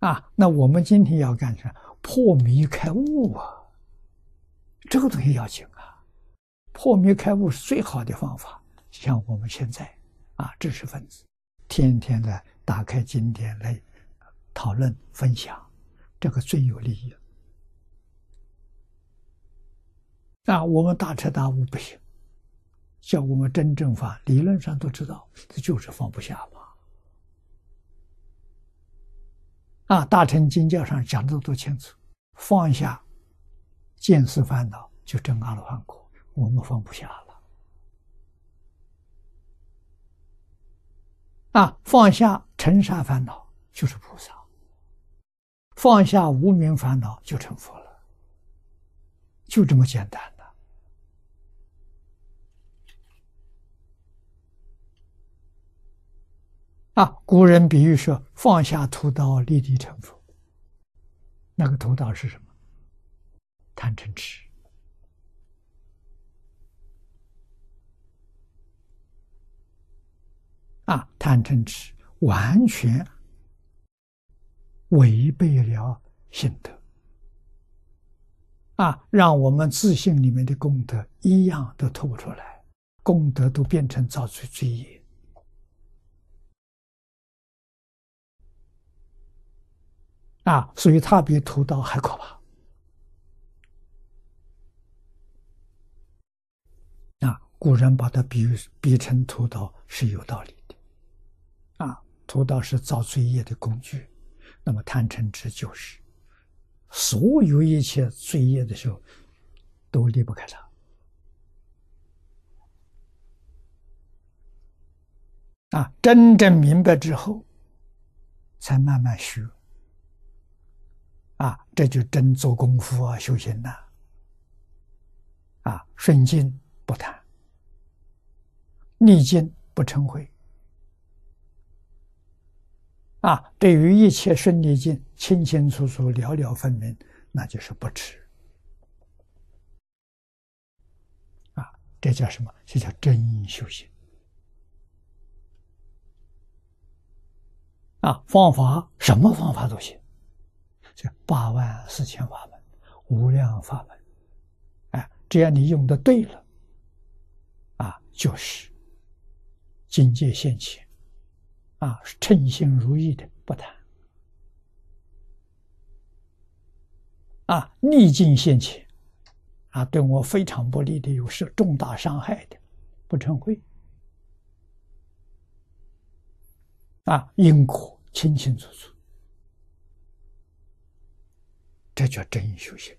啊，那我们今天要干什么？破迷开悟啊，这个东西要紧啊！破迷开悟是最好的方法。像我们现在啊，知识分子天天的打开经典来讨论分享，这个最有利益。啊，我们大彻大悟不行，叫我们真正法，理论上都知道，这就是放不下嘛。啊，大乘经教上讲的多清楚，放下见思烦恼就证阿罗汉果，我们放不下了。啊，放下尘沙烦恼就是菩萨，放下无名烦恼就成佛了，就这么简单。啊，古人比喻说：“放下屠刀，立地成佛。”那个屠刀是什么？贪嗔痴。啊，贪嗔痴完全违背了心德。啊，让我们自信里面的功德一样都透不出来，功德都变成造罪罪业。啊，所以它比屠刀还可怕。啊，古人把它比喻比成屠刀是有道理的。啊，屠刀是造罪业的工具，那么贪嗔痴就是所有一切罪业的时候都离不开它。啊，真正明白之后，才慢慢学。啊，这就真做功夫啊，修行呐！啊，顺境不谈，逆境不成悔。啊，对于一切顺逆境清清楚楚、了了分明，那就是不迟。啊，这叫什么？这叫真修行。啊，方法什么方法都行。这八万四千法门，无量法门，哎，只要你用的对了，啊，就是境界现前，啊，称心如意的不谈，啊，逆境现前，啊，对我非常不利的，有受重大伤害的，不成会，啊，因果清清楚楚。这叫真修行。